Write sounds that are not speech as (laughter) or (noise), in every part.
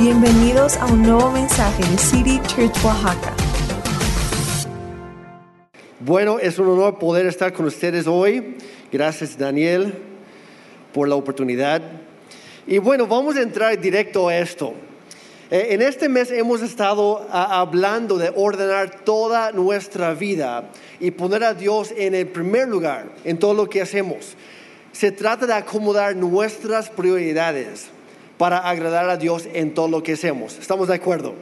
Bienvenidos a un nuevo mensaje de City Church Oaxaca. Bueno, es un honor poder estar con ustedes hoy. Gracias Daniel por la oportunidad. Y bueno, vamos a entrar directo a esto. Eh, en este mes hemos estado ah, hablando de ordenar toda nuestra vida y poner a Dios en el primer lugar en todo lo que hacemos. Se trata de acomodar nuestras prioridades para agradar a Dios en todo lo que hacemos. ¿Estamos de acuerdo?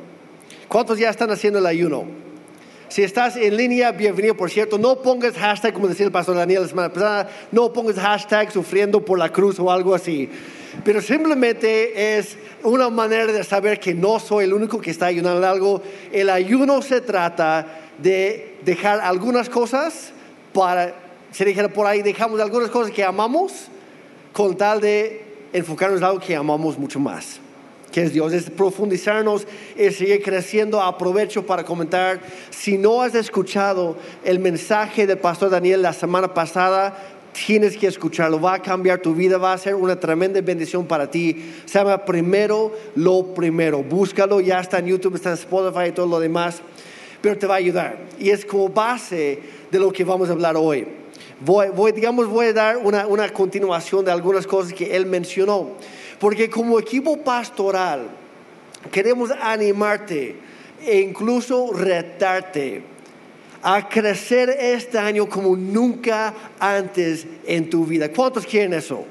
¿Cuántos ya están haciendo el ayuno? Si estás en línea, bienvenido. Por cierto, no pongas hashtag, como decía el pastor Daniel la semana pasada, no pongas hashtag sufriendo por la cruz o algo así. Pero simplemente es una manera de saber que no soy el único que está ayunando algo. El ayuno se trata de dejar algunas cosas para, se dijera por ahí, dejamos algunas cosas que amamos con tal de enfocarnos en algo que amamos mucho más, que es Dios, es profundizarnos, es seguir creciendo. Aprovecho para comentar, si no has escuchado el mensaje del pastor Daniel la semana pasada, tienes que escucharlo, va a cambiar tu vida, va a ser una tremenda bendición para ti. Se Primero lo Primero. Búscalo, ya está en YouTube, está en Spotify y todo lo demás, pero te va a ayudar. Y es como base de lo que vamos a hablar hoy. Voy, digamos, voy a dar una, una continuación de algunas cosas que él mencionó, porque como equipo pastoral queremos animarte e incluso retarte a crecer este año como nunca antes en tu vida. ¿Cuántos quieren eso?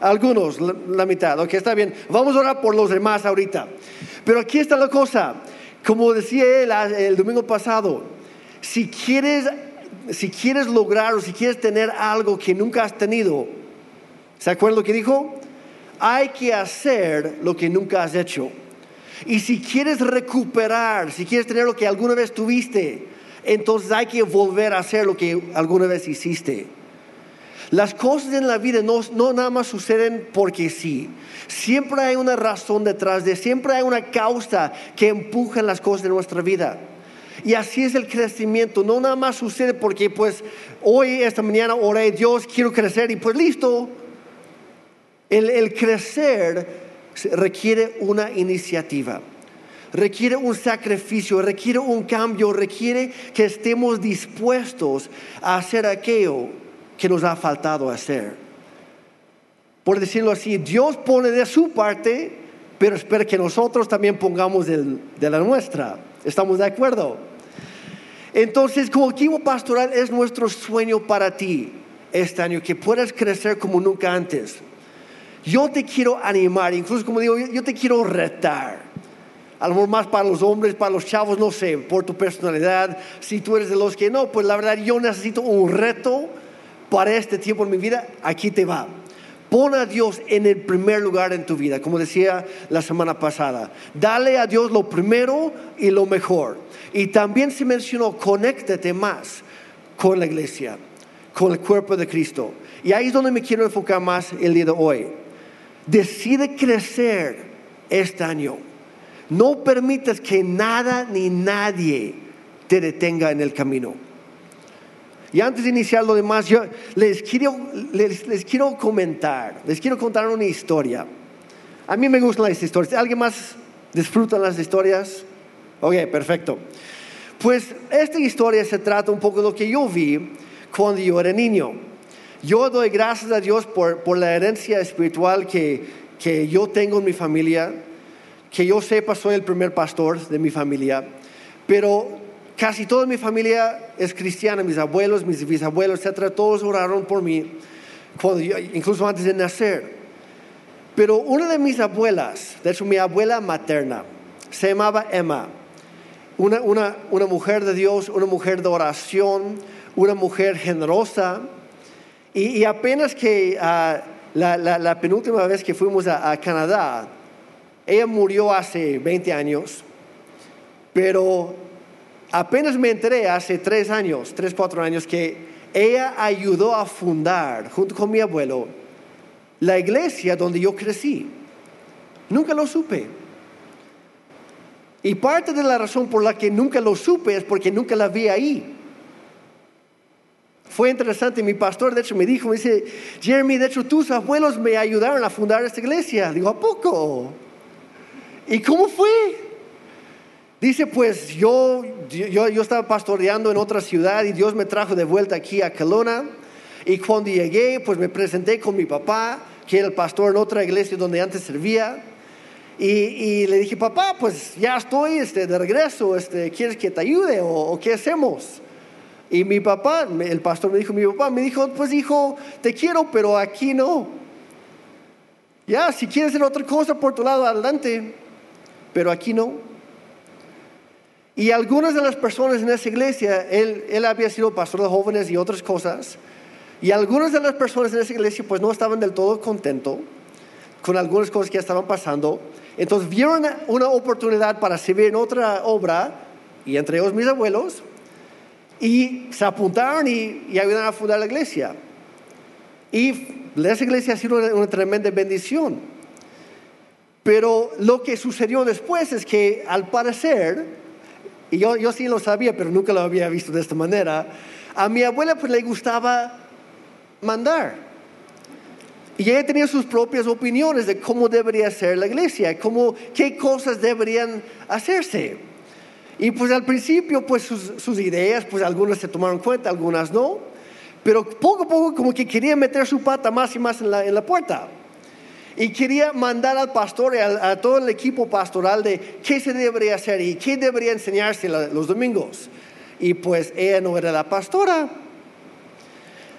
Algunos, la, mitad, ok, está bien. Vamos a orar por los demás ahorita. Pero aquí está la cosa, como decía él el domingo pasado, si quieres, si quieres lograr o si quieres tener algo que nunca has tenido, ¿se acuerdan lo que dijo? Hay que hacer lo que nunca has hecho. Y si quieres recuperar, si quieres tener lo que alguna vez tuviste, entonces hay que volver a hacer lo que alguna vez hiciste. Las cosas en la vida no, no, nada más suceden porque sí. Siempre hay una razón detrás de, siempre hay una causa que empuja las cosas de nuestra vida. Y así es el crecimiento. No nada más sucede porque pues hoy, esta mañana, oré, Dios, quiero crecer y pues listo. El, el crecer requiere una iniciativa requiere un sacrificio, requiere un cambio, requiere que estemos dispuestos a hacer aquello que nos ha faltado hacer. Por decirlo así, Dios pone de su parte, pero espera que nosotros también pongamos de la nuestra. ¿Estamos de acuerdo? Entonces, como equipo pastoral es nuestro sueño para ti este año, que puedas crecer como nunca antes. Yo te quiero animar, incluso como digo, yo te quiero retar a lo mejor más para los hombres, para los chavos, no sé, por tu personalidad. Si tú eres de los que no, pues la verdad yo necesito un reto para este tiempo en mi vida, aquí te va. Pon a Dios en el primer lugar en tu vida, como decía la semana pasada. Dale a Dios lo primero y lo mejor. Y también se mencionó, conéctate más con la iglesia, con el cuerpo de Cristo. Y ahí es donde me quiero enfocar más el día de hoy. Decide crecer este año no permitas que nada ni nadie te detenga en el camino. Y antes de iniciar lo demás, yo les quiero, les, quiero comentar, les quiero contar una historia. A mí me gustan las historias. ¿Alguien más disfruta las historias? Ok, perfecto. Pues esta historia se trata un poco de lo que yo vi cuando yo era niño. Yo doy gracias a Dios por, por la herencia espiritual que, que yo tengo en mi familia que yo sepa, soy el primer pastor de mi familia, pero casi toda mi familia es cristiana, mis abuelos, mis bisabuelos, etcétera, todos oraron por mí, incluso antes de nacer. Pero una de mis abuelas, de hecho mi abuela materna, se llamaba Emma, una, una, una mujer de Dios, una mujer de oración, una mujer generosa, y, apenas que ah, la, la, penúltima vez que fuimos a, a Canadá, ella murió hace 20 años, pero apenas me enteré hace tres años, tres, cuatro años, que ella ayudó a fundar, junto con mi abuelo, la iglesia donde yo crecí. Nunca lo supe. Y parte de la razón por la que nunca lo supe es porque nunca la vi ahí. Fue interesante, mi pastor de hecho me dijo, me dice, Jeremy, de hecho tus abuelos me ayudaron a fundar esta iglesia. Digo, ¿a poco? ¿Y cómo fue? Dice, pues yo, yo, estaba pastoreando en otra ciudad y Dios me trajo de vuelta aquí a Kelowna. Y cuando llegué, pues me presenté con mi papá, que era el pastor en otra iglesia donde antes servía. Y, le dije, papá, pues ya estoy este, de regreso, este, ¿quieres que te ayude o, o, qué hacemos? Y mi papá, el pastor me dijo, mi papá me dijo, pues hijo, te quiero, pero aquí no. Ya, si quieres hacer otra cosa por tu lado, adelante, pero aquí no. Y algunas de las personas en esa iglesia, él, él había sido pastor de jóvenes y otras cosas, y algunas de las personas en esa iglesia pues no estaban del todo contentos con algunas cosas que estaban pasando. Entonces vieron una oportunidad para servir en otra obra, y entre ellos mis abuelos, y se apuntaron y, ayudaron a fundar la iglesia. Y esa iglesia ha sido una, tremenda bendición. Pero lo que sucedió después es que al parecer, yo, yo sí lo sabía, pero nunca lo había visto de esta manera, a mi abuela pues le gustaba mandar. Y ella tenía sus propias opiniones de cómo debería ser la iglesia, cómo, qué cosas deberían hacerse. Y pues al principio, pues sus, ideas, pues algunas se tomaron cuenta, algunas no. Pero poco a poco como que quería meter su pata más y más en la, puerta. Y quería mandar al pastor y a, todo el equipo pastoral de qué se debería hacer y qué debería enseñarse los domingos. Y pues ella no era la pastora.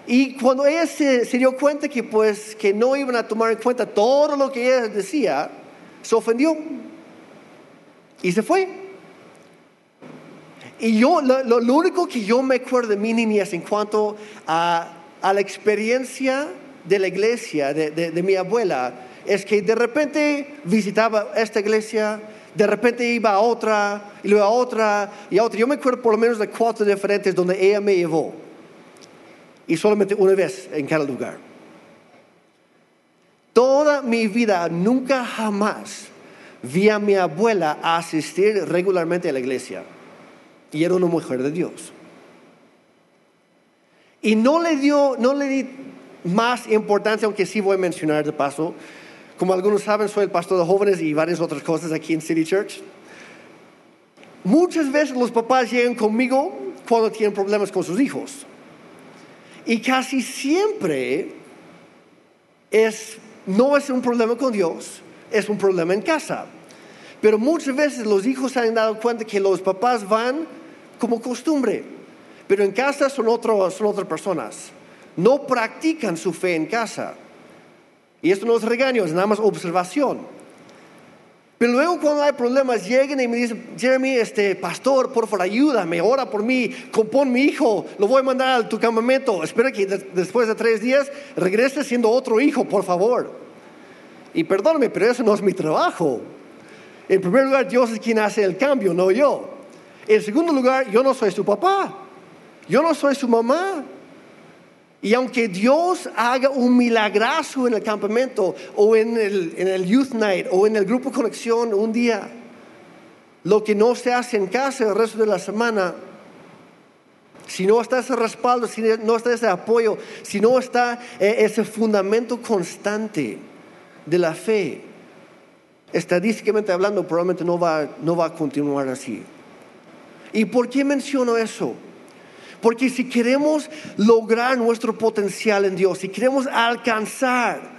Y cuando ella se, se, dio cuenta que pues que no iban a tomar en cuenta todo lo que ella decía, se ofendió y se fue. Y yo, lo, único que yo me acuerdo de mi niñez en cuanto a, a la experiencia de la iglesia, de, de, mi abuela, es que de repente visitaba esta iglesia, de repente iba a otra, y luego a otra, y a otra. Yo me acuerdo por lo menos de cuatro diferentes donde ella me llevó y solamente una vez en cada lugar. Toda mi vida, nunca jamás vi a mi abuela asistir regularmente a la iglesia. Y era una mujer de Dios. Y no le dio, no le di más importancia, aunque sí voy a mencionar de paso. Como algunos saben, soy el pastor de jóvenes y varias otras cosas aquí en City Church. Muchas veces los papás llegan conmigo cuando tienen problemas con sus hijos. Y casi siempre es, no es un problema con Dios, es un problema en casa. Pero muchas veces los hijos se han dado cuenta que los papás van como costumbre, pero en casa son, son otras personas. No practican su fe en casa. Y esto no es regaño, es nada más observación. Pero luego cuando hay problemas llegan y me dicen, Jeremy, este pastor, por favor, ayúdame, ora por mí, compón mi hijo, lo voy a mandar a tu campamento. Espera que después de tres días regrese siendo otro hijo, por favor. Y perdóname, pero eso no es mi trabajo. En primer lugar, Dios es quien hace el cambio, no yo. En segundo lugar, yo no soy su papá. Yo no soy su mamá. Y aunque Dios haga un milagrazo en el campamento o en el, Youth Night o en el grupo Conexión un día, lo que no se hace en casa el resto de la semana, si no está ese respaldo, si no está ese apoyo, si no está eh, ese fundamento constante de la fe, estadísticamente hablando, probablemente no va, no va a continuar así. ¿Y por qué menciono eso? Porque si queremos lograr nuestro potencial en Dios, si queremos alcanzar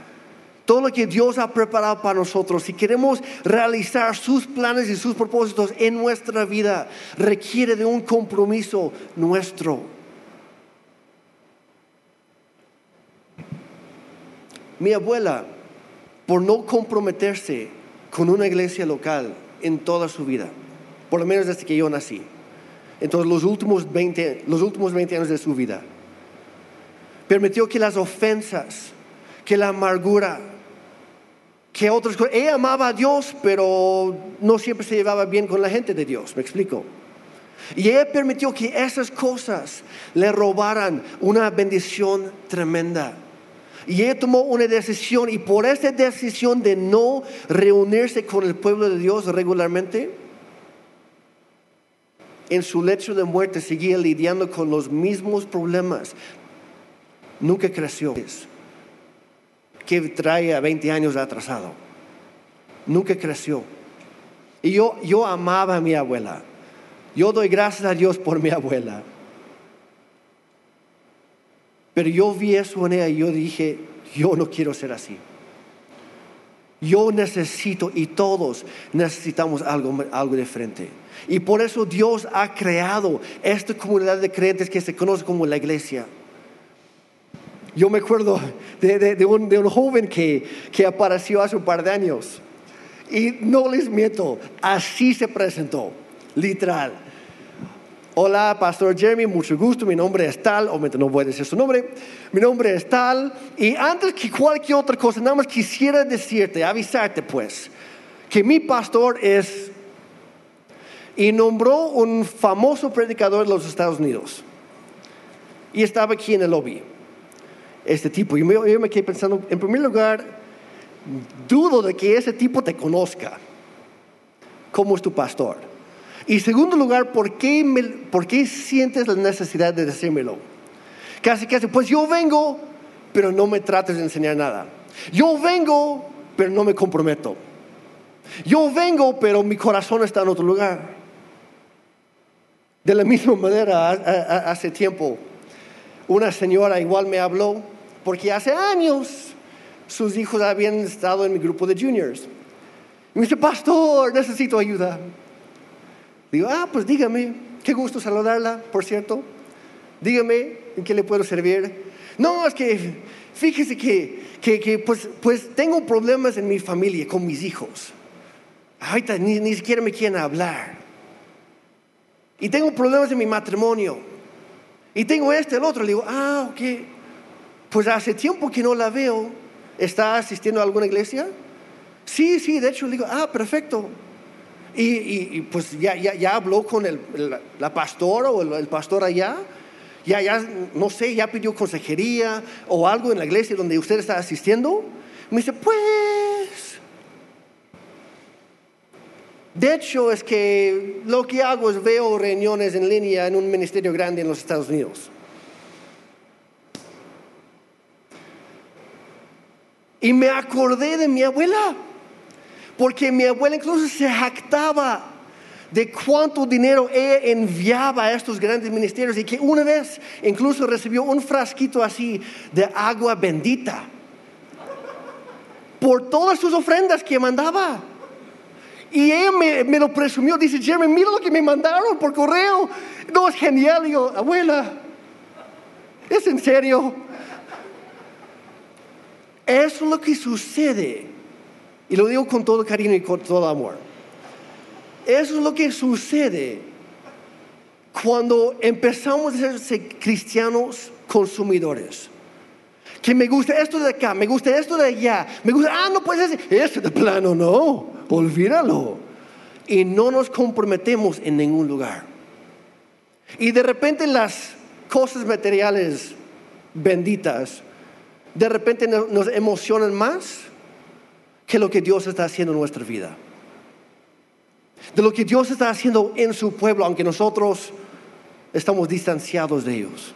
todo lo que Dios ha preparado para nosotros, si queremos realizar sus planes y sus propósitos en nuestra vida, requiere de un compromiso nuestro. Mi abuela, por no comprometerse con una iglesia local en toda su vida, por lo menos desde que yo nací, entonces los últimos 20, los últimos 20 años de su vida. Permitió que las ofensas, que la amargura, que otras cosas, ella amaba a Dios, pero no siempre se llevaba bien con la gente de Dios, me explico. Y ella permitió que esas cosas le robaran una bendición tremenda. Y ella tomó una decisión y por esa decisión de no reunirse con el pueblo de Dios regularmente, en su lecho de muerte seguía lidiando con los mismos problemas. Nunca creció. ¿Qué trae a 20 años atrasado? Nunca creció. Y yo, yo amaba a mi abuela. Yo doy gracias a Dios por mi abuela. Pero yo vi eso en ella y yo dije, yo no quiero ser así. Yo necesito y todos necesitamos algo, algo diferente. Y por eso Dios ha creado esta comunidad de creyentes que se conoce como la iglesia. Yo me acuerdo de, un, de un, joven que, que apareció hace un par de años. Y no les miento, así se presentó, literal. Hola, Pastor Jeremy, mucho gusto. Mi nombre es tal, obviamente no voy a decir su nombre. Mi nombre es tal. Y antes que cualquier otra cosa, nada más quisiera decirte, avisarte pues, que mi pastor es. Y nombró un famoso predicador de los Estados Unidos. Y estaba aquí en el lobby. Este tipo. Y yo me quedé pensando, en primer lugar, dudo de que ese tipo te conozca. ¿Cómo es tu pastor? Y segundo lugar, ¿por qué, ¿por qué sientes la necesidad de decírmelo? Casi, casi, pues yo vengo, pero no me trates de enseñar nada. Yo vengo, pero no me comprometo. Yo vengo, pero mi corazón está en otro lugar. De la misma manera, hace tiempo, una señora igual me habló, porque hace años sus hijos habían estado en mi grupo de juniors. Y me dice, pastor, necesito ayuda. Digo, ah, pues dígame, qué gusto saludarla, por cierto. Dígame en qué le puedo servir. No, es que fíjese que, que, pues, pues tengo problemas en mi familia con mis hijos. Ahorita ni, ni siquiera me quieren hablar. Y tengo problemas en mi matrimonio. Y tengo este, el otro. Le digo, ah, ok. Pues hace tiempo que no la veo. ¿Está asistiendo a alguna iglesia? Sí, sí, de hecho le digo, ah, perfecto. Y, pues ya, ya, ya, habló con el, la pastora o el, pastor allá. Ya, ya, no sé, ya pidió consejería o algo en la iglesia donde usted está asistiendo. Me dice, pues... De hecho, es que lo que hago es veo reuniones en línea en un ministerio grande en los Estados Unidos. Y me acordé de mi abuela. Porque mi abuela incluso se jactaba de cuánto dinero ella enviaba a estos grandes ministerios y que una vez incluso recibió un frasquito así de agua bendita por todas sus ofrendas que mandaba. Y ella me, lo presumió, dice, Jeremy, mira lo que me mandaron por correo. No, es genial. Y yo, abuela, ¿es en serio? Eso es lo que sucede y lo digo con todo cariño y con todo amor. Eso es lo que sucede cuando empezamos a ser cristianos consumidores. Que me gusta esto de acá, me gusta esto de allá, me gusta, ah, no puedes decir, este de plano, no, olvídalo. Y no nos comprometemos en ningún lugar. Y de repente las cosas materiales benditas, de repente nos emocionan más que lo que Dios está haciendo en nuestra vida. De lo que Dios está haciendo en su pueblo, aunque nosotros estamos distanciados de ellos.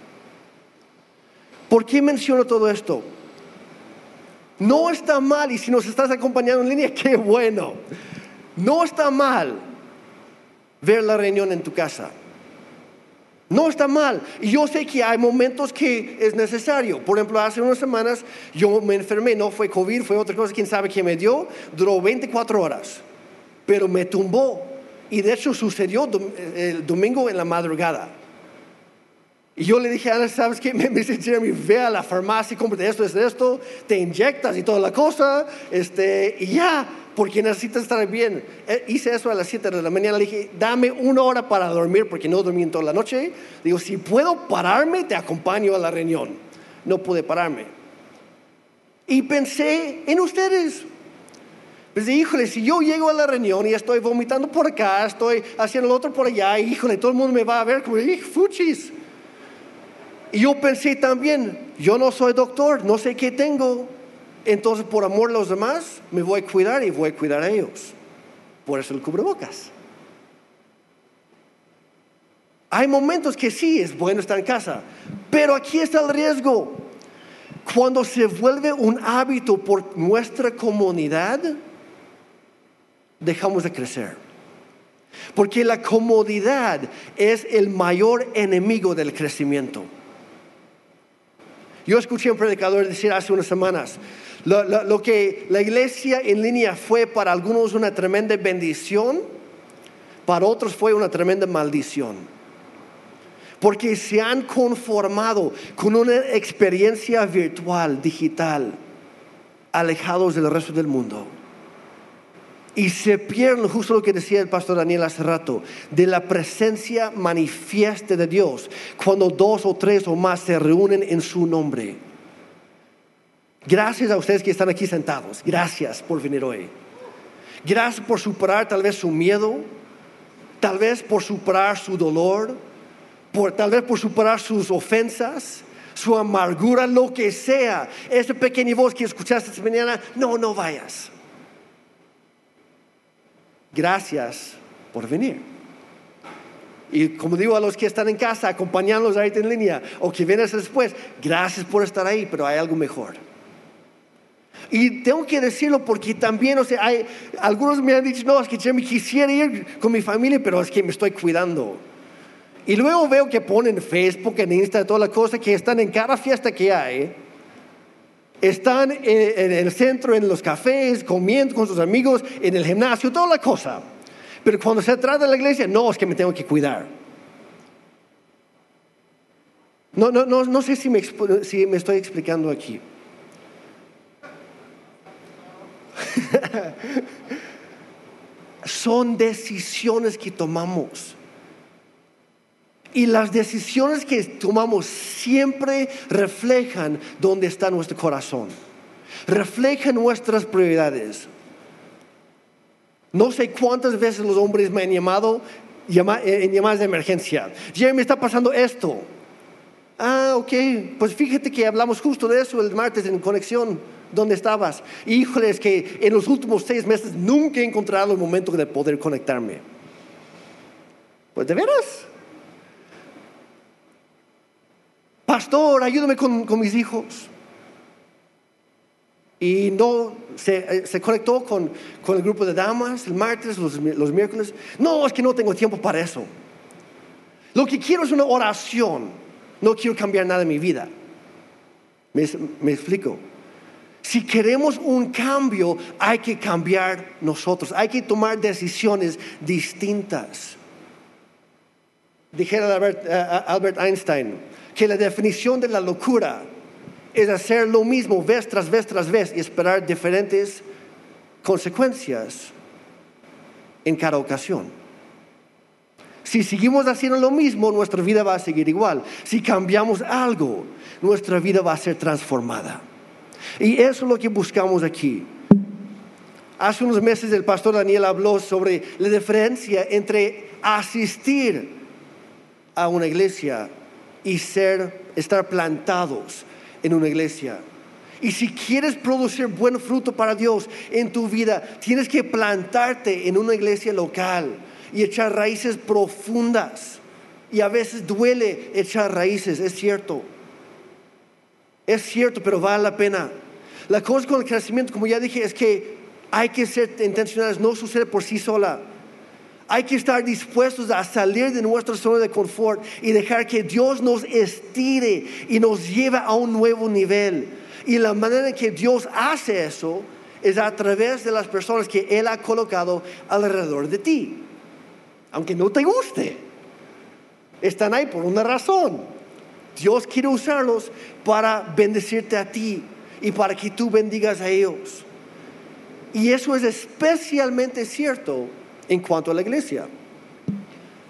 ¿Por qué menciono todo esto? No está mal, y si nos estás acompañando en línea, (laughs) qué bueno. No está mal ver la reunión en tu casa. No está mal. Y yo sé que hay momentos que es necesario. Por ejemplo, hace unas semanas yo me enfermé, no fue COVID, fue otra cosa, quién sabe qué me dio. Duró 24 horas, pero me tumbó. Y de hecho sucedió el domingo en la madrugada. Y yo le dije Ana, ¿sabes qué? Me, dice Jeremy, ve a la farmacia, cómprate esto, esto, esto, te inyectas y toda la cosa, este, y ya porque necesitas estar bien. Eh, hice eso a las 7 de la mañana, le dije, dame una hora para dormir porque no dormí en toda la noche. Digo, si puedo pararme, te acompaño a la reunión. No pude pararme. Y pensé en ustedes. Pensé, híjole, si yo llego a la reunión y estoy vomitando por acá, estoy haciendo el otro por allá, híjole, todo el mundo me va a ver como, fuchis. Y yo pensé también, yo no soy doctor, no sé qué tengo, entonces, por amor a los demás, me voy a cuidar y voy a cuidar a ellos. Por eso el cubrebocas. Hay momentos que sí es bueno estar en casa, pero aquí está el riesgo. Cuando se vuelve un hábito por nuestra comunidad, dejamos de crecer. Porque la comodidad es el mayor enemigo del crecimiento. Yo escuché a un predicador decir hace unas semanas, lo, que la iglesia en línea fue para algunos una tremenda bendición, para otros fue una tremenda maldición. Porque se han conformado con una experiencia virtual, digital, alejados del resto del mundo. Y se pierden, justo lo que decía el pastor Daniel hace rato, de la presencia manifiesta de Dios, cuando dos o tres o más se reúnen en su nombre. Gracias a ustedes que están aquí sentados. Gracias por venir hoy. Gracias por superar tal vez su miedo, tal vez por superar su dolor, por, tal vez por superar sus ofensas, su amargura, lo que sea. Esa pequeña voz que escuchaste esta mañana, no, no vayas. Gracias por venir. Y como digo a los que están en casa, acompañándolos ahí en línea, o que vienen después, gracias por estar ahí, pero hay algo mejor. Y tengo que decirlo porque también, o sea, hay, algunos me han dicho, no, es que yo me quisiera ir con mi familia, pero es que me estoy cuidando. Y luego veo que ponen Facebook, en Insta, toda la cosa, que están en cada fiesta que hay. Están en, en el centro, en los cafés, comiendo con sus amigos, en el gimnasio, toda la cosa. Pero cuando se trata de la iglesia, no, es que me tengo que cuidar. No, no, no, no sé si me, si me estoy explicando aquí. (laughs) Son decisiones que tomamos. Y las decisiones que tomamos siempre reflejan dónde está nuestro corazón. Reflejan nuestras prioridades. No sé cuántas veces los hombres me han llamado eh, en llamadas de emergencia. Jeremy, está pasando esto. Ah, ok. Pues fíjate que hablamos justo de eso el martes en conexión. ¿Dónde estabas? Híjole, es que en los últimos seis meses nunca he encontrado el momento de poder conectarme. Pues de veras. Pastor, ayúdame con, mis hijos. Y no se, eh, conectó con, el grupo de damas el martes, los, miércoles. No, es que no tengo tiempo para eso. Lo que quiero es una oración. No quiero cambiar nada en mi vida. me explico? Si queremos un cambio, hay que cambiar nosotros, hay que tomar decisiones distintas. Dijera Albert, Einstein que la definición de la locura es hacer lo mismo vez tras vez tras vez y esperar diferentes consecuencias en cada ocasión. Si seguimos haciendo lo mismo, nuestra vida va a seguir igual. Si cambiamos algo, nuestra vida va a ser transformada. Y eso es lo que buscamos aquí. Hace unos meses el pastor Daniel habló sobre la diferencia entre asistir a una iglesia y ser, estar plantados en una iglesia. Y si quieres producir buen fruto para Dios en tu vida, tienes que plantarte en una iglesia local y echar raíces profundas. Y a veces duele echar raíces, es cierto. Es cierto, pero vale la pena. La cosa con el crecimiento, como ya dije, es que hay que ser intencionales, no sucede por sí sola. Hay que estar dispuestos a salir de nuestra zona de confort y dejar que Dios nos estire y nos lleve a un nuevo nivel. Y la manera en que Dios hace eso es a través de las personas que Él ha colocado alrededor de ti. Aunque no te guste, están ahí por una razón. Dios quiere usarlos para bendecirte a ti y para que tú bendigas a ellos. Y eso es especialmente cierto en cuanto a la iglesia.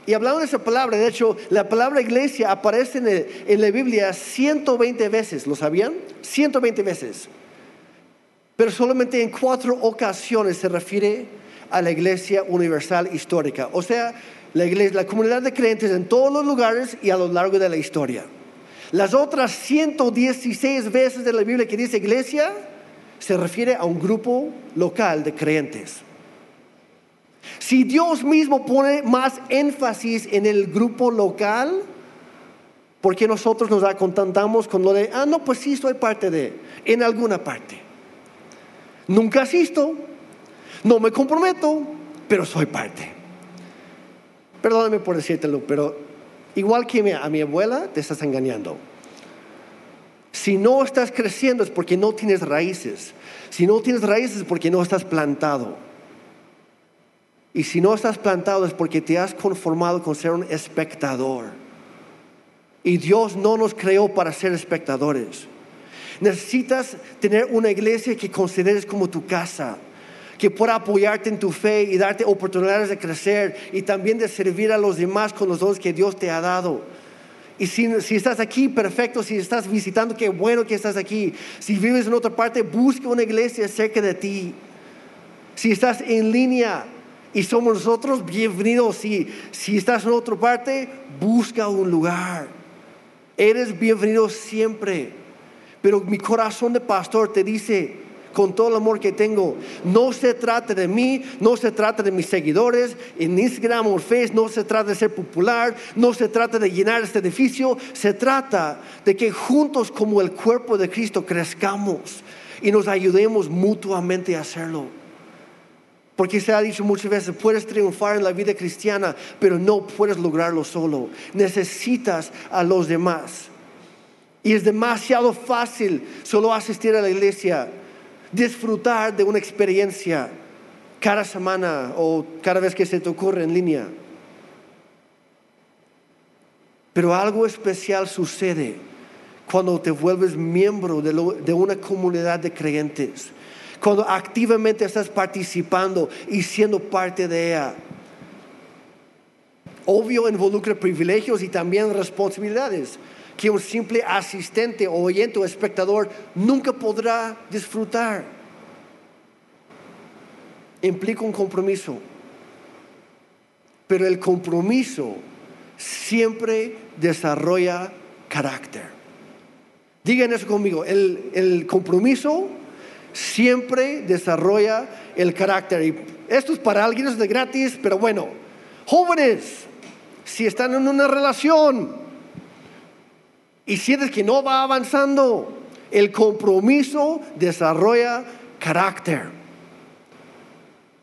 Y hablando de esa palabra, de hecho, la palabra iglesia aparece en, la Biblia 120 veces, ¿lo sabían? 120 veces. Pero solamente en cuatro ocasiones se refiere a la iglesia universal histórica. O sea, la la comunidad de creyentes en todos los lugares y a lo largo de la historia. Las otras 116 veces de la Biblia que dice iglesia se refiere a un grupo local de creyentes. Si Dios mismo pone más énfasis en el grupo local, ¿por qué nosotros nos acontentamos con lo de, ah, no, pues sí, soy parte de, en alguna parte? Nunca asisto, no me comprometo, pero soy parte. perdóname por decírtelo, pero igual que a mi abuela, te estás engañando. Si no estás creciendo es porque no tienes raíces. Si no tienes raíces es porque no estás plantado. Y si no estás plantado es porque te has conformado con ser un espectador. Y Dios no nos creó para ser espectadores. Necesitas tener una iglesia que consideres como tu casa, que pueda apoyarte en tu fe y darte oportunidades de crecer y también de servir a los demás con los dones que Dios te ha dado. Y si, estás aquí, perfecto. Si estás visitando, qué bueno que estás aquí. Si vives en otra parte, busca una iglesia cerca de ti. Si estás en línea y somos nosotros, bienvenidos. Si, si estás en otra parte, busca un lugar. Eres bienvenido siempre. Pero mi corazón de pastor te dice, con todo el amor que tengo. No se trata de mí, no se trata de mis seguidores en Instagram o Facebook, no se trata de ser popular, no se trata de llenar este edificio, se trata de que juntos como el cuerpo de Cristo crezcamos y nos ayudemos mutuamente a hacerlo. Porque se ha dicho muchas veces, puedes triunfar en la vida cristiana, pero no puedes lograrlo solo. Necesitas a los demás. Y es demasiado fácil solo asistir a la iglesia disfrutar de una experiencia cada semana o cada vez que se te ocurre en línea. Pero algo especial sucede cuando te vuelves miembro de, una comunidad de creyentes, cuando activamente estás participando y siendo parte de ella. Obvio involucra privilegios y también responsabilidades que un simple asistente oyente o espectador nunca podrá disfrutar. Implica un compromiso, pero el compromiso siempre desarrolla carácter. Digan eso conmigo, el, el compromiso siempre desarrolla el carácter. Y esto es para alguien es de gratis, pero bueno, jóvenes, si están en una relación, y sientes que no va avanzando, el compromiso desarrolla carácter.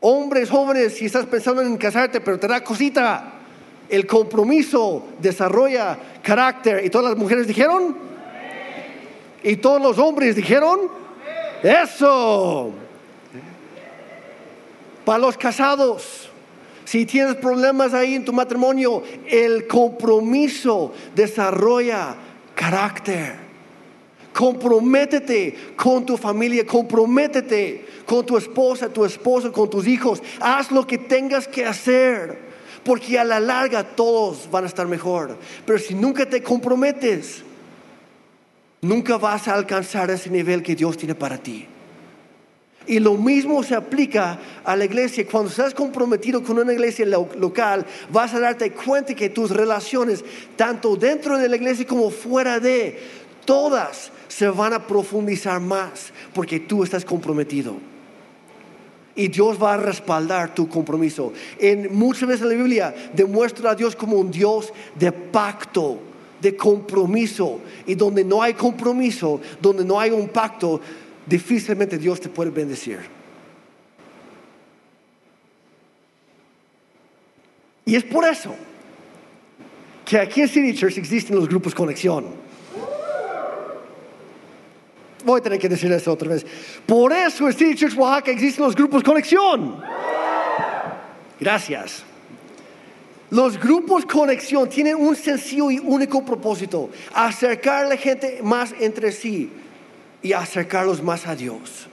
Hombres jóvenes, si estás pensando en casarte, pero te da cosita, el compromiso desarrolla carácter. ¿Y todas las mujeres dijeron? ¿Y todos los hombres dijeron? Eso. Para los casados, si tienes problemas ahí en tu matrimonio, el compromiso desarrolla carácter. Comprométete con tu familia, comprométete con tu esposa, tu esposo, con tus hijos. Haz lo que tengas que hacer, porque a la larga todos van a estar mejor. Pero si nunca te comprometes, nunca vas a alcanzar ese nivel que Dios tiene para ti. Y lo mismo se aplica a la iglesia. Cuando estás comprometido con una iglesia local, vas a darte cuenta que tus relaciones, tanto dentro de la iglesia como fuera de, todas se van a profundizar más porque tú estás comprometido. Y Dios va a respaldar tu compromiso. En muchas veces la Biblia demuestra a Dios como un Dios de pacto, de compromiso. Y donde no hay compromiso, donde no hay un pacto, difícilmente Dios te puede bendecir. Y es por eso que aquí en City Church existen los grupos conexión. Voy a tener que decir eso otra vez. Por eso en City Church Oaxaca existen los grupos conexión. Gracias. Los grupos conexión tienen un sencillo y único propósito, acercar a la gente más entre sí y acercarlos más a Dios.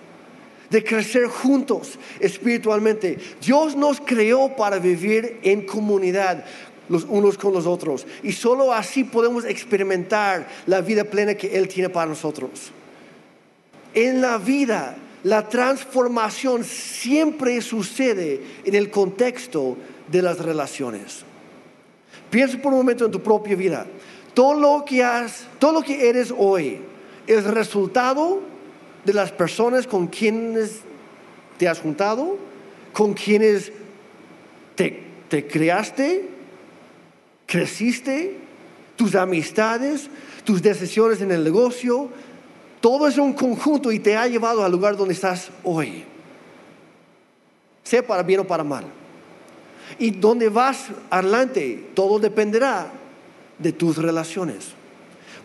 De crecer juntos espiritualmente. Dios nos creó para vivir en comunidad los unos con los otros. Y solo así podemos experimentar la vida plena que Él tiene para nosotros. En la vida, la transformación siempre sucede en el contexto de las relaciones. Piensa por un momento en tu propia vida. Todo lo que has, todo lo que eres hoy, es resultado de las personas con quienes te has juntado, con quienes te, te creaste, creciste, tus amistades, tus decisiones en el negocio, todo es un conjunto y te ha llevado al lugar donde estás hoy, sea para bien o para mal. Y donde vas adelante, todo dependerá de tus relaciones.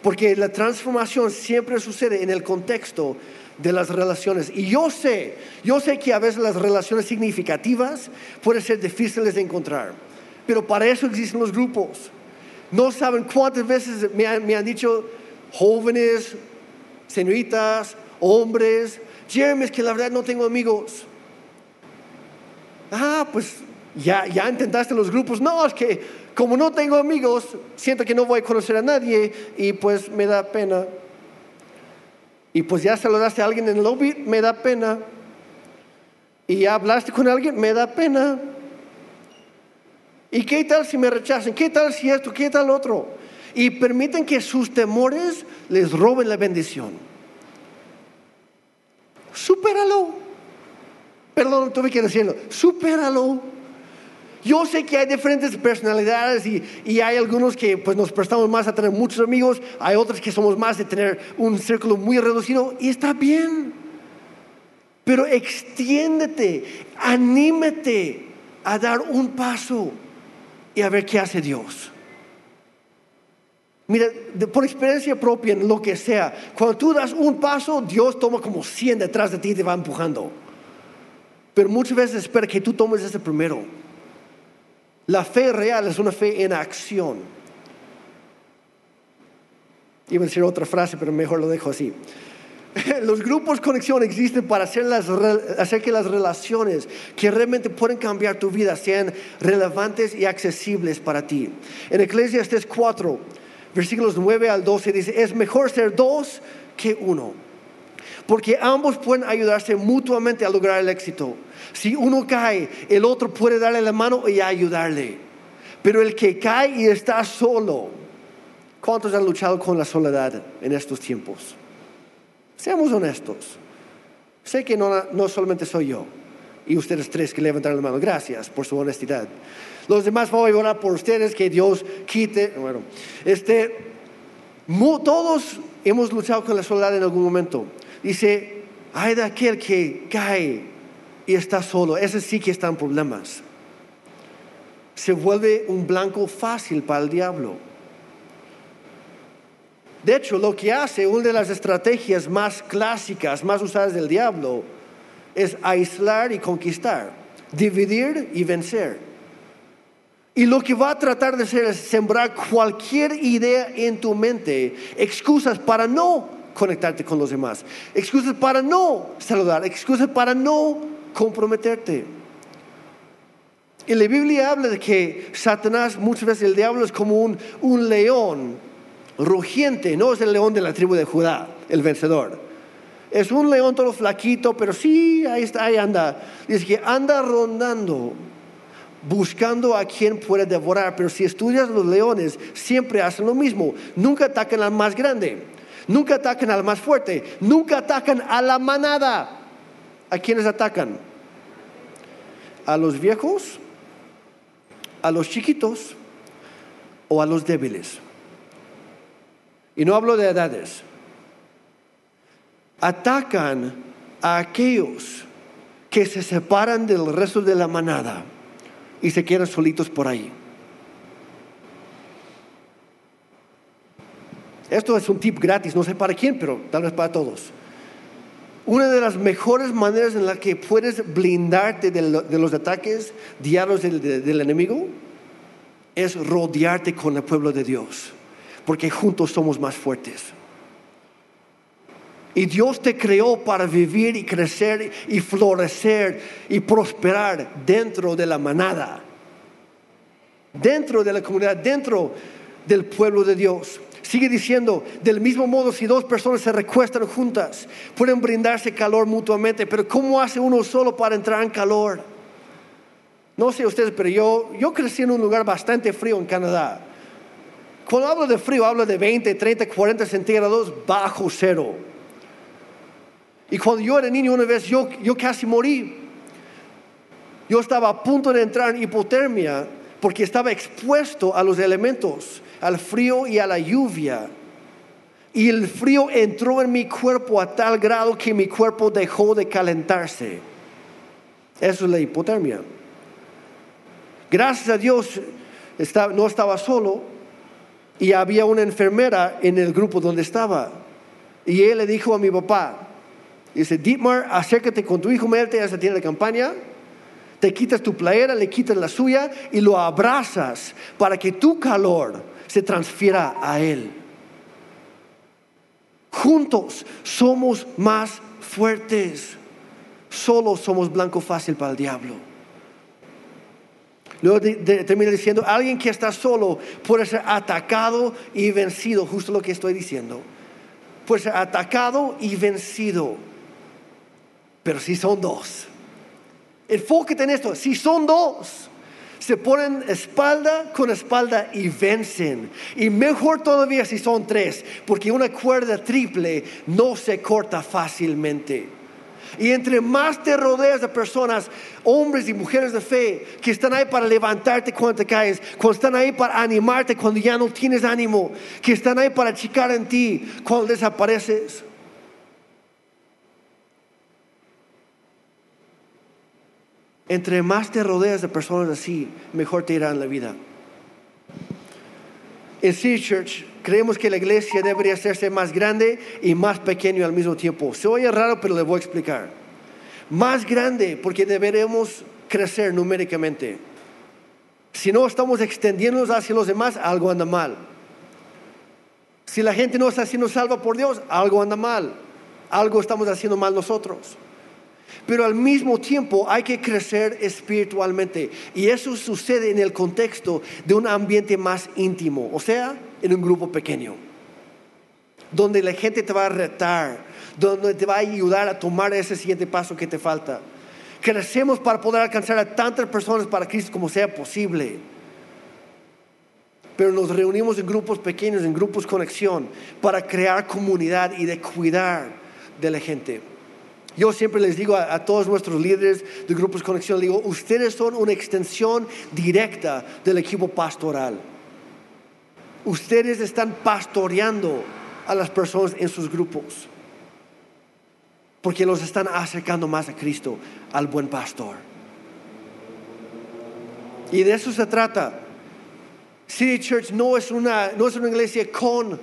Porque la transformación siempre sucede en el contexto de las relaciones. Y yo sé, yo sé que a veces las relaciones significativas pueden ser difíciles de encontrar. Pero para eso existen los grupos. No saben cuántas veces me han, me han dicho jóvenes, señoritas, hombres, Jeremy, es que la verdad no tengo amigos. Ah, pues ya, ya intentaste los grupos. No, es que como no tengo amigos, siento que no voy a conocer a nadie y pues me da pena. Y pues ya saludaste a alguien en el lobby, me da pena. Y ya hablaste con alguien, me da pena. ¿Y qué tal si me rechazan? ¿Qué tal si esto? ¿Qué tal otro? Y permiten que sus temores les roben la bendición. Supéralo. Perdón, tuve que decirlo. Supéralo. Yo sé que hay diferentes personalidades y, hay algunos que pues, nos prestamos más a tener muchos amigos, hay otros que somos más de tener un círculo muy reducido y está bien. Pero extiéndete, anímete a dar un paso y a ver qué hace Dios. Mira, por experiencia propia, en lo que sea, cuando tú das un paso, Dios toma como 100 detrás de ti y te va empujando. Pero muchas veces espera que tú tomes ese primero. La fe real es una fe en acción. Iba a decir otra frase, pero mejor lo dejo así. (laughs) Los grupos conexión existen para hacer, que las relaciones que realmente pueden cambiar tu vida sean relevantes y accesibles para ti. En Eclesiastes 4, versículos 9 al 12 dice, es mejor ser dos que uno, porque ambos pueden ayudarse mutuamente a lograr el éxito. Si uno cae, el otro puede darle la mano y ayudarle. Pero el que cae y está solo, ¿cuántos han luchado con la soledad en estos tiempos? Seamos honestos. Sé que no, no solamente soy yo y ustedes tres que levantaron la mano. Gracias por su honestidad. Los demás voy a orar por ustedes, que Dios quite. Bueno, este, todos hemos luchado con la soledad en algún momento. Dice, hay de aquel que cae y está solo. Ese sí que está en problemas. Se vuelve un blanco fácil para el diablo. De hecho, lo que hace, una de las estrategias más clásicas, más usadas del diablo, es aislar y conquistar, dividir y vencer. Y lo que va a tratar de hacer es sembrar cualquier idea en tu mente, excusas para no conectarte con los demás, excusas para no saludar, excusas para no comprometerte. Y la Biblia habla de que Satanás, muchas veces el diablo es como un, un león rugiente, no es el león de la tribu de Judá, el vencedor. Es un león todo flaquito, pero sí, ahí está, ahí anda. Dice que anda rondando buscando a quien puede devorar. Pero si estudias los leones, siempre hacen lo mismo. Nunca atacan al más grande, nunca atacan al más fuerte, nunca atacan a la manada. ¿A quiénes atacan? ¿A los viejos? ¿A los chiquitos? ¿O a los débiles? Y no hablo de edades. Atacan a aquellos que se separan del resto de la manada y se quedan solitos por ahí. Esto es un tip gratis, no sé para quién, pero tal vez para todos. Una de las mejores maneras en la que puedes blindarte de, los ataques diarios del, enemigo es rodearte con el pueblo de Dios, porque juntos somos más fuertes. Y Dios te creó para vivir y crecer y florecer y prosperar dentro de la manada, dentro de la comunidad, dentro del pueblo de Dios. Sigue diciendo, del mismo modo, si dos personas se recuestan juntas, pueden brindarse calor mutuamente, pero ¿cómo hace uno solo para entrar en calor? No sé ustedes, pero yo, yo crecí en un lugar bastante frío en Canadá. Cuando hablo de frío, hablo de 20, 30, 40 centígrados bajo cero. Y cuando yo era niño una vez, yo, yo casi morí. Yo estaba a punto de entrar en hipotermia porque estaba expuesto a los elementos, al frío y a la lluvia. Y el frío entró en mi cuerpo a tal grado que mi cuerpo dejó de calentarse. Eso es la hipotermia. Gracias a Dios no estaba solo y había una enfermera en el grupo donde estaba. Y él le dijo a mi papá, dice, Dietmar, acércate con tu hijo, métete a esa tienda de campaña, te quitas tu playera, le quitas la suya y lo abrazas para que tu calor se transfiera a él. Juntos somos más fuertes. Solo somos blanco fácil para el diablo. Luego termina diciendo, alguien que está solo puede ser atacado y vencido, justo lo que estoy diciendo. Puede ser atacado y vencido. Pero si son dos, enfóquete en esto, si son dos, se ponen espalda con espalda y vencen. Y mejor todavía si son tres, porque una cuerda triple no se corta fácilmente. Y entre más te rodeas de personas, hombres y mujeres de fe, que están ahí para levantarte cuando te caes, cuando están ahí para animarte cuando ya no tienes ánimo, que están ahí para chicar en ti cuando desapareces. Entre más te rodeas de personas así, mejor te irá en la vida. En City Church creemos que la iglesia debería hacerse más grande y más pequeño al mismo tiempo. Se oye raro, pero le voy a explicar. Más grande porque deberemos crecer numéricamente. Si no estamos extendiéndonos hacia los demás, algo anda mal. Si la gente no está siendo salva por Dios, algo anda mal. Algo estamos haciendo mal nosotros pero al mismo tiempo hay que crecer espiritualmente. Y eso sucede en el contexto de un ambiente más íntimo, o sea, en un grupo pequeño, donde la gente te va a retar, donde te va a ayudar a tomar ese siguiente paso que te falta. Crecemos para poder alcanzar a tantas personas para Cristo como sea posible. Pero nos reunimos en grupos pequeños, en grupos conexión, para crear comunidad y de cuidar de la gente. Yo siempre les digo a, todos nuestros líderes de grupos conexión, digo, ustedes son una extensión directa del equipo pastoral. Ustedes están pastoreando a las personas en sus grupos. Porque los están acercando más a Cristo, al buen pastor. Y de eso se trata. City Church no es una, no es una iglesia con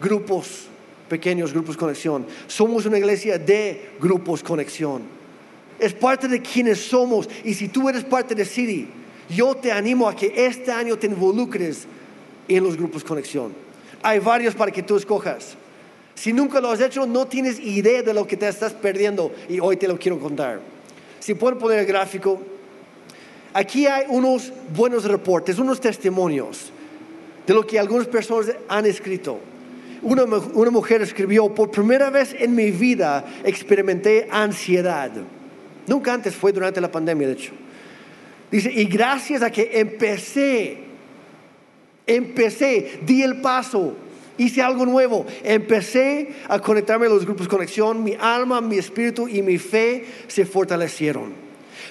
grupos pequeños grupos conexión. Somos una iglesia de grupos conexión. Es parte de quienes somos. Y si tú eres parte de City, yo te animo a que este año te involucres en los grupos conexión. Hay varios para que tú escojas. Si nunca lo has hecho, no tienes idea de lo que te estás perdiendo y hoy te lo quiero contar. Si pueden poner el gráfico, aquí hay unos buenos reportes, unos testimonios de lo que algunas personas han escrito una, mujer escribió, por primera vez en mi vida experimenté ansiedad. Nunca antes fue durante la pandemia, de hecho. Dice, y gracias a que empecé, empecé, di el paso, hice algo nuevo, empecé a conectarme a los grupos conexión, mi alma, mi espíritu y mi fe se fortalecieron.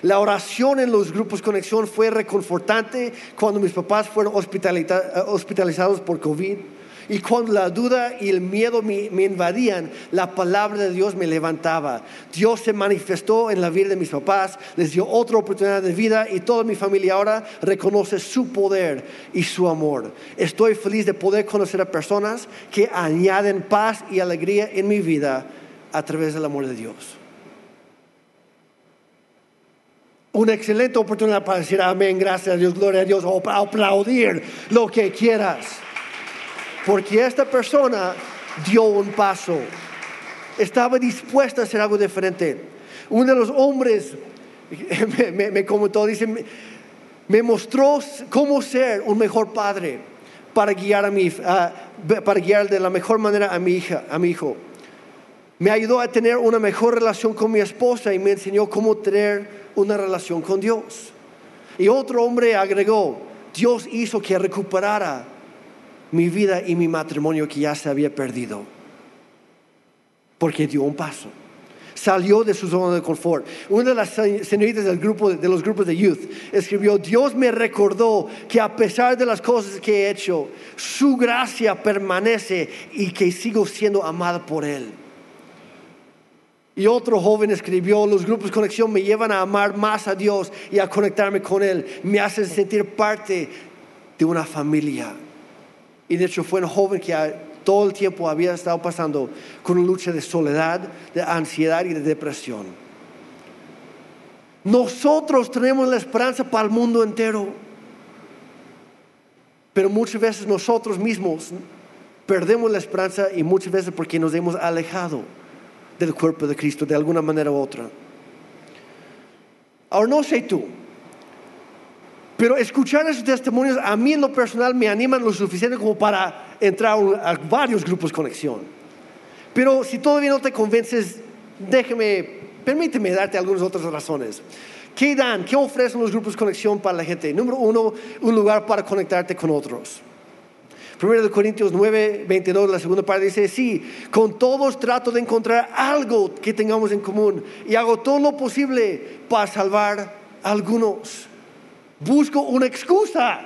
La oración en los grupos conexión fue reconfortante cuando mis papás fueron hospitalizados por COVID. Y cuando la duda y el miedo me, invadían, la palabra de Dios me levantaba. Dios se manifestó en la vida de mis papás, les dio otra oportunidad de vida y toda mi familia ahora reconoce su poder y su amor. Estoy feliz de poder conocer a personas que añaden paz y alegría en mi vida a través del amor de Dios. Una excelente oportunidad para decir amén, gracias a Dios, gloria a Dios, o aplaudir lo que quieras. Porque esta persona dio un paso. Estaba dispuesta a hacer algo diferente. Uno de los hombres (laughs) me, comentó, dice, me, mostró cómo ser un mejor padre para guiar, a mi, para guiar de la mejor manera a mi hija, a mi hijo. Me ayudó a tener una mejor relación con mi esposa y me enseñó cómo tener una relación con Dios. Y otro hombre agregó, Dios hizo que recuperara mi vida y mi matrimonio que ya se había perdido. Porque dio un paso. Salió de su zona de confort. Una de las señoritas del grupo, de los grupos de youth escribió, Dios me recordó que a pesar de las cosas que he hecho, su gracia permanece y que sigo siendo amada por Él. Y otro joven escribió, los grupos de conexión me llevan a amar más a Dios y a conectarme con Él. Me hacen sentir parte de una familia. Y de hecho fue un joven que todo el tiempo había estado pasando con una lucha de soledad, de ansiedad y de depresión. Nosotros tenemos la esperanza para el mundo entero. Pero muchas veces nosotros mismos perdemos la esperanza y muchas veces porque nos hemos alejado del cuerpo de Cristo de alguna manera u otra. Ahora no sé tú, pero escuchar esos testimonios a mí en lo personal me animan lo suficiente como para entrar a varios grupos conexión. Pero si todavía no te convences, déjeme, permíteme darte algunas otras razones. ¿Qué dan? ¿Qué ofrecen los grupos conexión para la gente? Número uno, un lugar para conectarte con otros. Primero de Corintios 9, 22, la segunda parte dice, sí, con todos trato de encontrar algo que tengamos en común y hago todo lo posible para salvar a algunos. Busco una excusa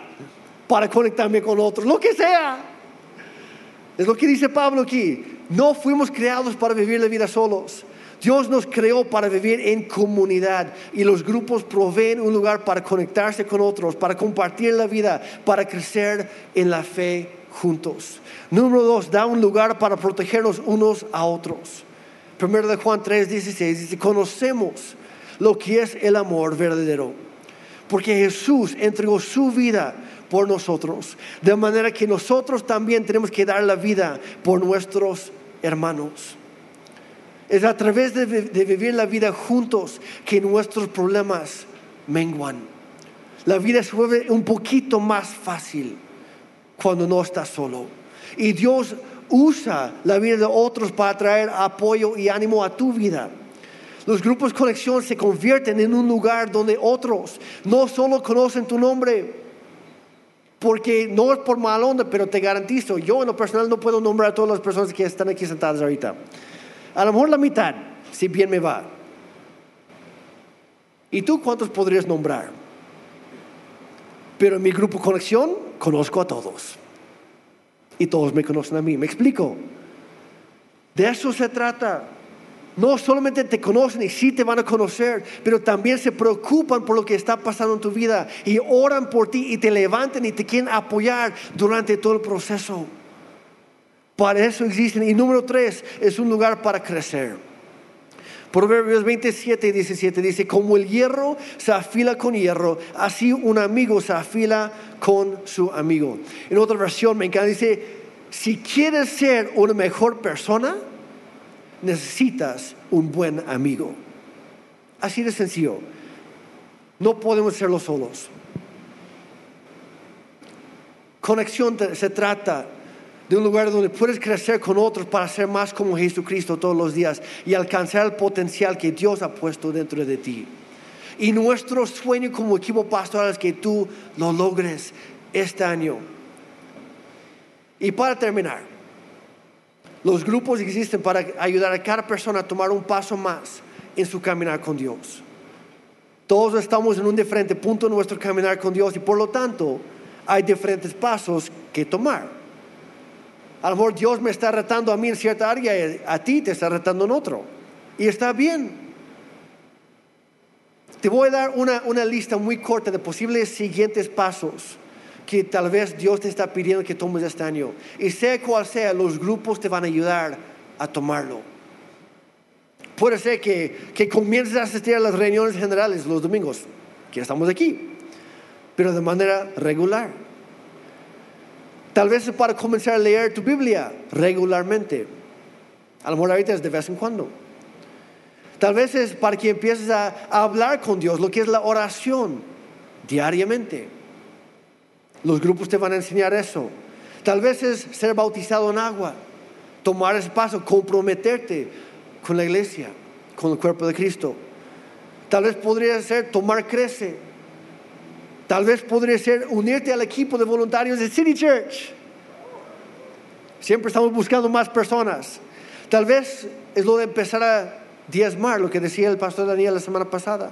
para conectarme con otros, lo que sea. Es lo que dice Pablo aquí. No fuimos creados para vivir la vida solos. Dios nos creó para vivir en comunidad y los grupos proveen un lugar para conectarse con otros, para compartir la vida, para crecer en la fe juntos. Número dos, da un lugar para protegernos unos a otros. Primero de Juan 3, 16 dice, conocemos lo que es el amor verdadero, porque Jesús entregó su vida por nosotros, de manera que nosotros también tenemos que dar la vida por nuestros hermanos. Es a través de, vivir la vida juntos que nuestros problemas menguan. La vida se vuelve un poquito más fácil cuando no estás solo. Y Dios usa la vida de otros para traer apoyo y ánimo a tu vida. Los grupos conexión se convierten en un lugar donde otros no solo conocen tu nombre, porque no es por mal onda, pero te garantizo, yo en lo personal no puedo nombrar a todas las personas que están aquí sentadas ahorita. A lo mejor la mitad, si bien me va. ¿Y tú cuántos podrías nombrar? Pero en mi grupo conexión conozco a todos. Y todos me conocen a mí. ¿Me explico? De eso se trata. No solamente te conocen y sí te van a conocer, pero también se preocupan por lo que está pasando en tu vida y oran por ti y te levantan y te quieren apoyar durante todo el proceso. Para eso existen. Y número tres, es un lugar para crecer. Proverbios 27 y 17 dice, como el hierro se afila con hierro, así un amigo se afila con su amigo. En otra versión me encanta, dice, si quieres ser una mejor persona, necesitas un buen amigo. Así de sencillo. No podemos serlo solos. Conexión se trata de un lugar donde puedes crecer con otros para ser más como Jesucristo todos los días y alcanzar el potencial que Dios ha puesto dentro de ti. Y nuestro sueño como equipo pastoral es que tú lo logres este año. Y para terminar, los grupos existen para ayudar a cada persona a tomar un paso más en su caminar con Dios. Todos estamos en un diferente punto en nuestro caminar con Dios y por lo tanto hay diferentes pasos que tomar. A lo mejor Dios me está retando a mí en cierta área y a ti te está retando en otro. Y está bien. Te voy a dar una, una lista muy corta de posibles siguientes pasos que tal vez Dios te está pidiendo que tomes este año. Y sea cual sea, los grupos te van a ayudar a tomarlo. Puede ser que, que comiences a asistir a las reuniones generales los domingos, que estamos aquí, pero de manera regular. Tal vez es para comenzar a leer tu Biblia regularmente. A lo mejor ahorita es de vez en cuando. Tal vez es para que empieces a, hablar con Dios, lo que es la oración diariamente. Los grupos te van a enseñar eso. Tal vez es ser bautizado en agua, tomar ese paso, comprometerte con la iglesia, con el cuerpo de Cristo. Tal vez podría ser tomar crece, Tal vez podría ser unirte al equipo de voluntarios de City Church. Siempre estamos buscando más personas. Tal vez es lo de empezar a diezmar, lo que decía el pastor Daniel la semana pasada.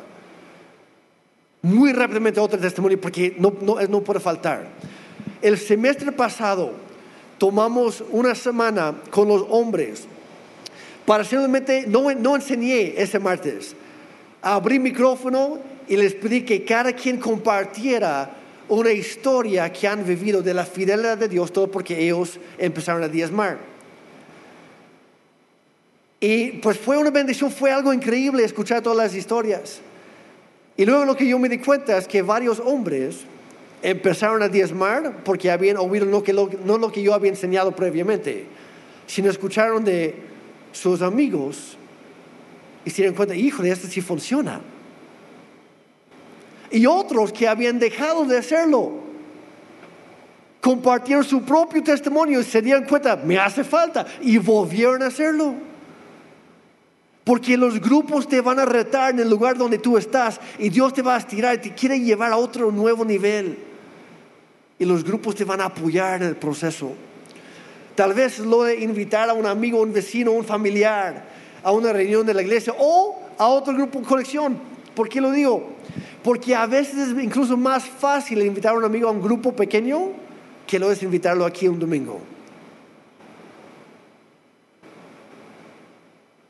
Muy rápidamente otro testimonio porque no, no, no puede faltar. El semestre pasado tomamos una semana con los hombres para simplemente, no, no enseñé ese martes, abrí micrófono y les pedí que cada quien compartiera una historia que han vivido de la fidelidad de Dios, todo porque ellos empezaron a diezmar. Y pues fue una bendición, fue algo increíble escuchar todas las historias. Y luego lo que yo me di cuenta es que varios hombres empezaron a diezmar porque habían oído no, lo que yo había enseñado previamente, sino escucharon de sus amigos y se dieron cuenta, hijo, de esto sí funciona. Y otros que habían dejado de hacerlo, compartieron su propio testimonio y se dieron cuenta, me hace falta, y volvieron a hacerlo. Porque los grupos te van a retar en el lugar donde tú estás y Dios te va a estirar y te quiere llevar a otro nuevo nivel. Y los grupos te van a apoyar en el proceso. Tal vez lo de invitar a un amigo, un vecino, un familiar a una reunión de la iglesia o a otro grupo de conexión. ¿Por qué lo digo? Porque a veces es incluso más fácil invitar a un amigo a un grupo pequeño que lo es invitarlo aquí un domingo.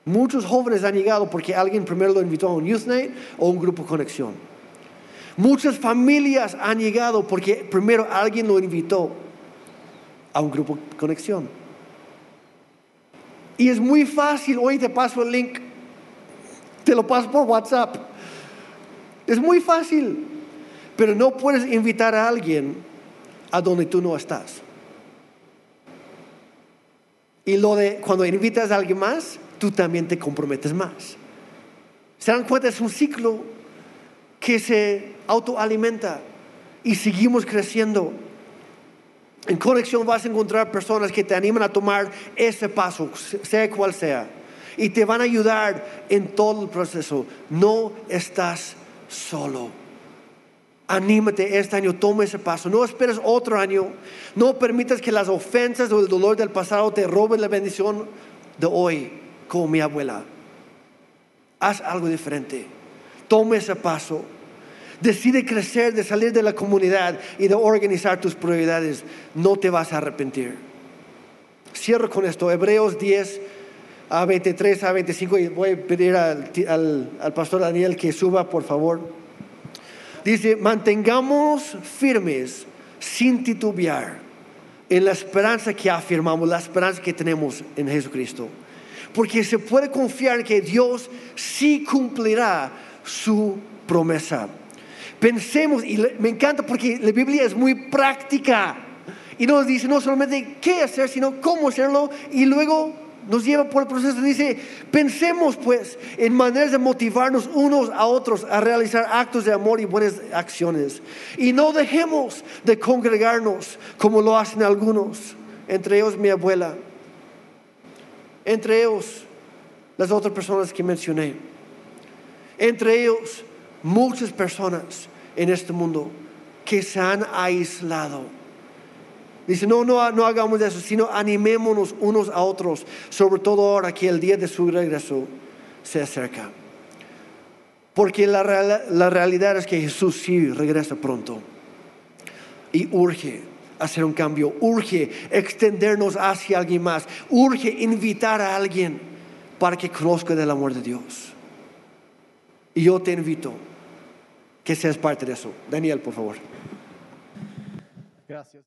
Muchos jóvenes han llegado porque alguien primero lo invitó a un Youth Night o un grupo conexión. Muchas familias han llegado porque primero alguien lo invitó a un grupo conexión. Y es muy fácil, hoy te paso el link, te lo paso por WhatsApp. Es muy fácil, pero no puedes invitar a alguien a donde tú no estás. Y lo de cuando invitas a alguien más, tú también te comprometes más. ¿Se dan cuenta? Es un ciclo que se autoalimenta y seguimos creciendo. En conexión vas a encontrar personas que te animan a tomar ese paso, sea cual sea, y te van a ayudar en todo el proceso. No estás solo. Anímate este año, toma ese paso. No esperes otro año. No permitas que las ofensas o el dolor del pasado te roben la bendición de hoy como mi abuela. Haz algo diferente. Toma ese paso. Decide crecer, de salir de la comunidad y de organizar tus prioridades. No te vas a arrepentir. Cierro con esto. Hebreos 10 a 23 a 25 y voy a pedir al, al pastor Daniel que suba, por favor. Dice, mantengamos firmes sin titubear en la esperanza que afirmamos, la esperanza que tenemos en Jesucristo porque se puede confiar que Dios sí cumplirá su promesa. Pensemos, y me encanta porque la Biblia es muy práctica y nos dice no solamente qué hacer, sino cómo hacerlo y luego nos lleva por el proceso. Dice, pensemos pues en maneras de motivarnos unos a otros a realizar actos de amor y buenas acciones. Y no dejemos de congregarnos como lo hacen algunos, entre ellos mi abuela entre ellos las otras personas que mencioné, entre ellos muchas personas en este mundo que se han aislado. Dice, no, no, no hagamos eso, sino animémonos unos a otros, sobre todo ahora que el día de su regreso se acerca. Porque la, la realidad es que Jesús sí regresa pronto y urge hacer un cambio, urge extendernos hacia alguien más, urge invitar a alguien para que conozca del amor de Dios. Y yo te invito que seas parte de eso. Daniel, por favor. Gracias.